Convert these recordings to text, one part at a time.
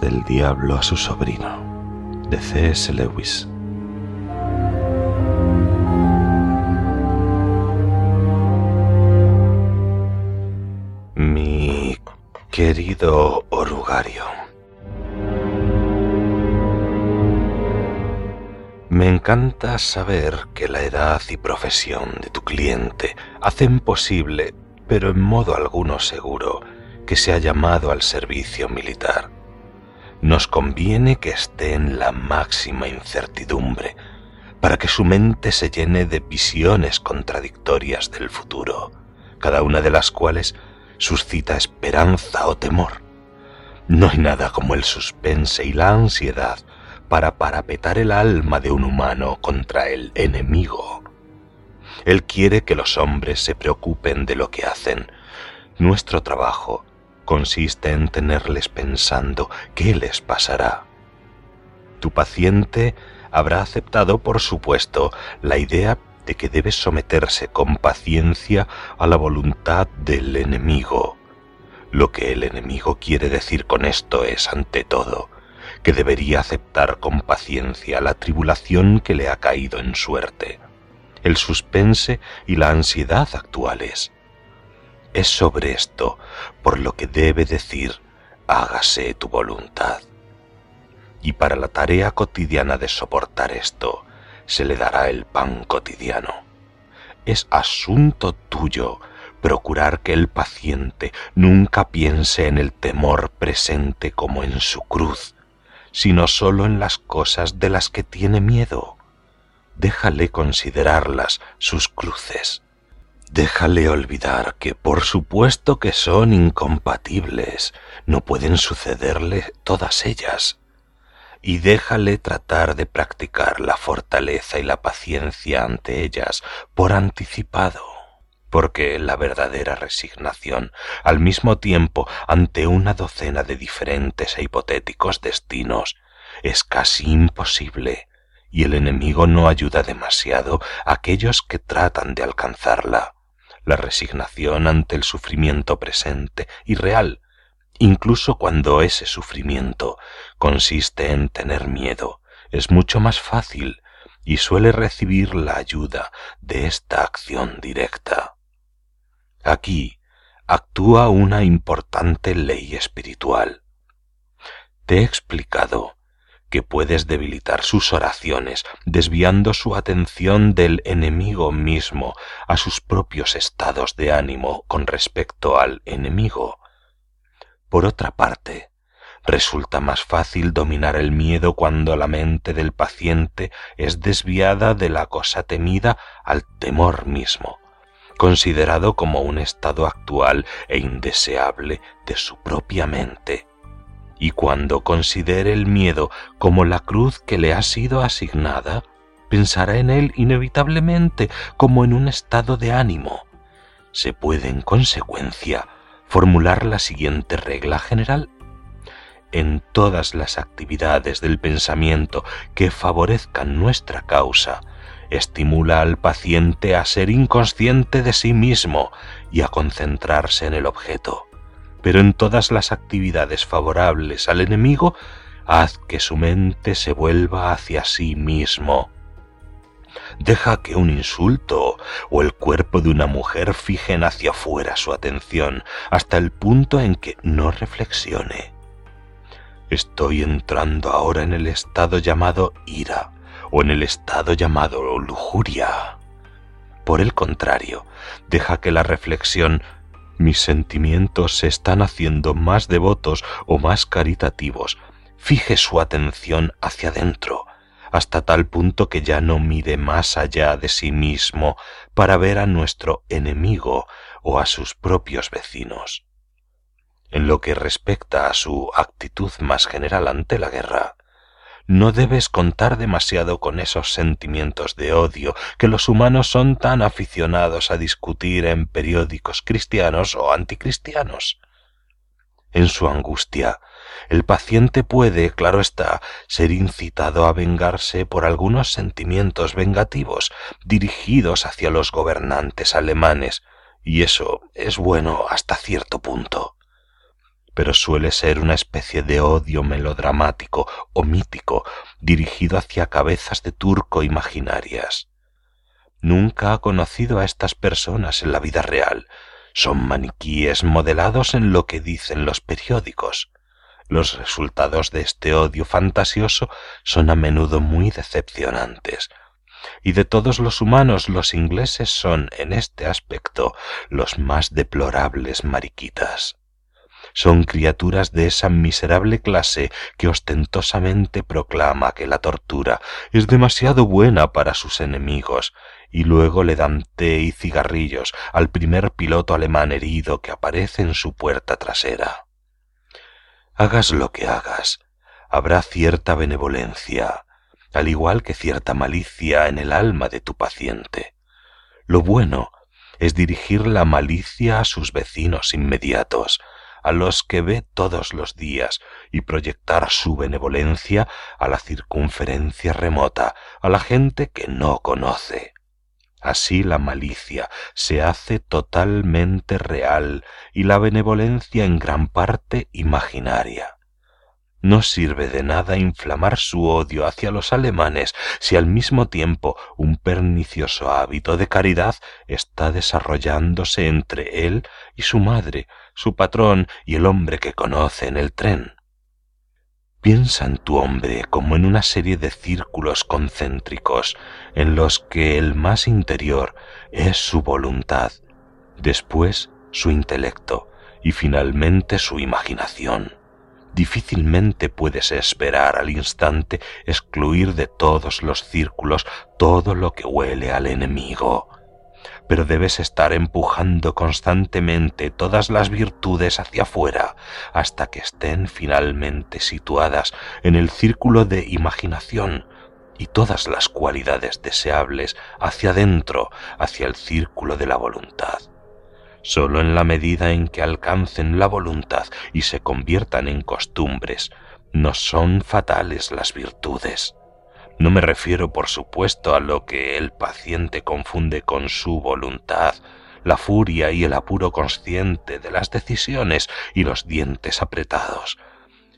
del diablo a su sobrino, de C.S. Lewis. Mi querido orugario, me encanta saber que la edad y profesión de tu cliente hacen posible, pero en modo alguno seguro, que sea llamado al servicio militar. Nos conviene que esté en la máxima incertidumbre, para que su mente se llene de visiones contradictorias del futuro, cada una de las cuales suscita esperanza o temor. No hay nada como el suspense y la ansiedad para parapetar el alma de un humano contra el enemigo. Él quiere que los hombres se preocupen de lo que hacen. Nuestro trabajo consiste en tenerles pensando qué les pasará. Tu paciente habrá aceptado, por supuesto, la idea de que debe someterse con paciencia a la voluntad del enemigo. Lo que el enemigo quiere decir con esto es, ante todo, que debería aceptar con paciencia la tribulación que le ha caído en suerte, el suspense y la ansiedad actuales. Es sobre esto por lo que debe decir, hágase tu voluntad. Y para la tarea cotidiana de soportar esto, se le dará el pan cotidiano. Es asunto tuyo procurar que el paciente nunca piense en el temor presente como en su cruz, sino sólo en las cosas de las que tiene miedo. Déjale considerarlas sus cruces. Déjale olvidar que por supuesto que son incompatibles, no pueden sucederle todas ellas. Y déjale tratar de practicar la fortaleza y la paciencia ante ellas por anticipado, porque la verdadera resignación, al mismo tiempo ante una docena de diferentes e hipotéticos destinos, es casi imposible, y el enemigo no ayuda demasiado a aquellos que tratan de alcanzarla la resignación ante el sufrimiento presente y real, incluso cuando ese sufrimiento consiste en tener miedo, es mucho más fácil y suele recibir la ayuda de esta acción directa. Aquí actúa una importante ley espiritual. Te he explicado que puedes debilitar sus oraciones, desviando su atención del enemigo mismo a sus propios estados de ánimo con respecto al enemigo. Por otra parte, resulta más fácil dominar el miedo cuando la mente del paciente es desviada de la cosa temida al temor mismo, considerado como un estado actual e indeseable de su propia mente y cuando considere el miedo como la cruz que le ha sido asignada, pensará en él inevitablemente como en un estado de ánimo. Se puede, en consecuencia, formular la siguiente regla general. En todas las actividades del pensamiento que favorezcan nuestra causa, estimula al paciente a ser inconsciente de sí mismo y a concentrarse en el objeto pero en todas las actividades favorables al enemigo, haz que su mente se vuelva hacia sí mismo. Deja que un insulto o el cuerpo de una mujer fijen hacia afuera su atención hasta el punto en que no reflexione. Estoy entrando ahora en el estado llamado ira o en el estado llamado lujuria. Por el contrario, deja que la reflexión mis sentimientos se están haciendo más devotos o más caritativos. Fije su atención hacia adentro, hasta tal punto que ya no mire más allá de sí mismo para ver a nuestro enemigo o a sus propios vecinos. En lo que respecta a su actitud más general ante la guerra, no debes contar demasiado con esos sentimientos de odio que los humanos son tan aficionados a discutir en periódicos cristianos o anticristianos. En su angustia, el paciente puede, claro está, ser incitado a vengarse por algunos sentimientos vengativos dirigidos hacia los gobernantes alemanes, y eso es bueno hasta cierto punto pero suele ser una especie de odio melodramático o mítico dirigido hacia cabezas de turco imaginarias. Nunca ha conocido a estas personas en la vida real. Son maniquíes modelados en lo que dicen los periódicos. Los resultados de este odio fantasioso son a menudo muy decepcionantes. Y de todos los humanos los ingleses son, en este aspecto, los más deplorables mariquitas son criaturas de esa miserable clase que ostentosamente proclama que la tortura es demasiado buena para sus enemigos y luego le dan té y cigarrillos al primer piloto alemán herido que aparece en su puerta trasera. Hagas lo que hagas, habrá cierta benevolencia, al igual que cierta malicia en el alma de tu paciente. Lo bueno es dirigir la malicia a sus vecinos inmediatos, a los que ve todos los días y proyectar su benevolencia a la circunferencia remota, a la gente que no conoce. Así la malicia se hace totalmente real y la benevolencia en gran parte imaginaria. No sirve de nada inflamar su odio hacia los alemanes si al mismo tiempo un pernicioso hábito de caridad está desarrollándose entre él y su madre, su patrón y el hombre que conoce en el tren. Piensa en tu hombre como en una serie de círculos concéntricos en los que el más interior es su voluntad, después su intelecto y finalmente su imaginación difícilmente puedes esperar al instante excluir de todos los círculos todo lo que huele al enemigo. Pero debes estar empujando constantemente todas las virtudes hacia afuera hasta que estén finalmente situadas en el círculo de imaginación y todas las cualidades deseables hacia adentro, hacia el círculo de la voluntad. Solo en la medida en que alcancen la voluntad y se conviertan en costumbres, no son fatales las virtudes. No me refiero, por supuesto, a lo que el paciente confunde con su voluntad, la furia y el apuro consciente de las decisiones y los dientes apretados,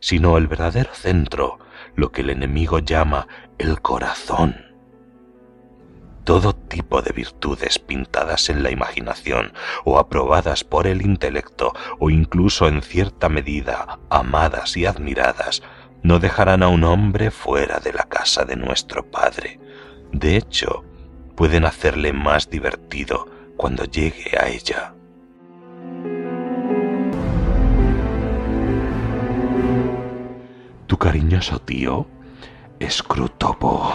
sino el verdadero centro, lo que el enemigo llama el corazón todo tipo de virtudes pintadas en la imaginación o aprobadas por el intelecto o incluso en cierta medida amadas y admiradas, no dejarán a un hombre fuera de la casa de nuestro Padre. De hecho, pueden hacerle más divertido cuando llegue a ella. Tu cariñoso tío, Scrutopo.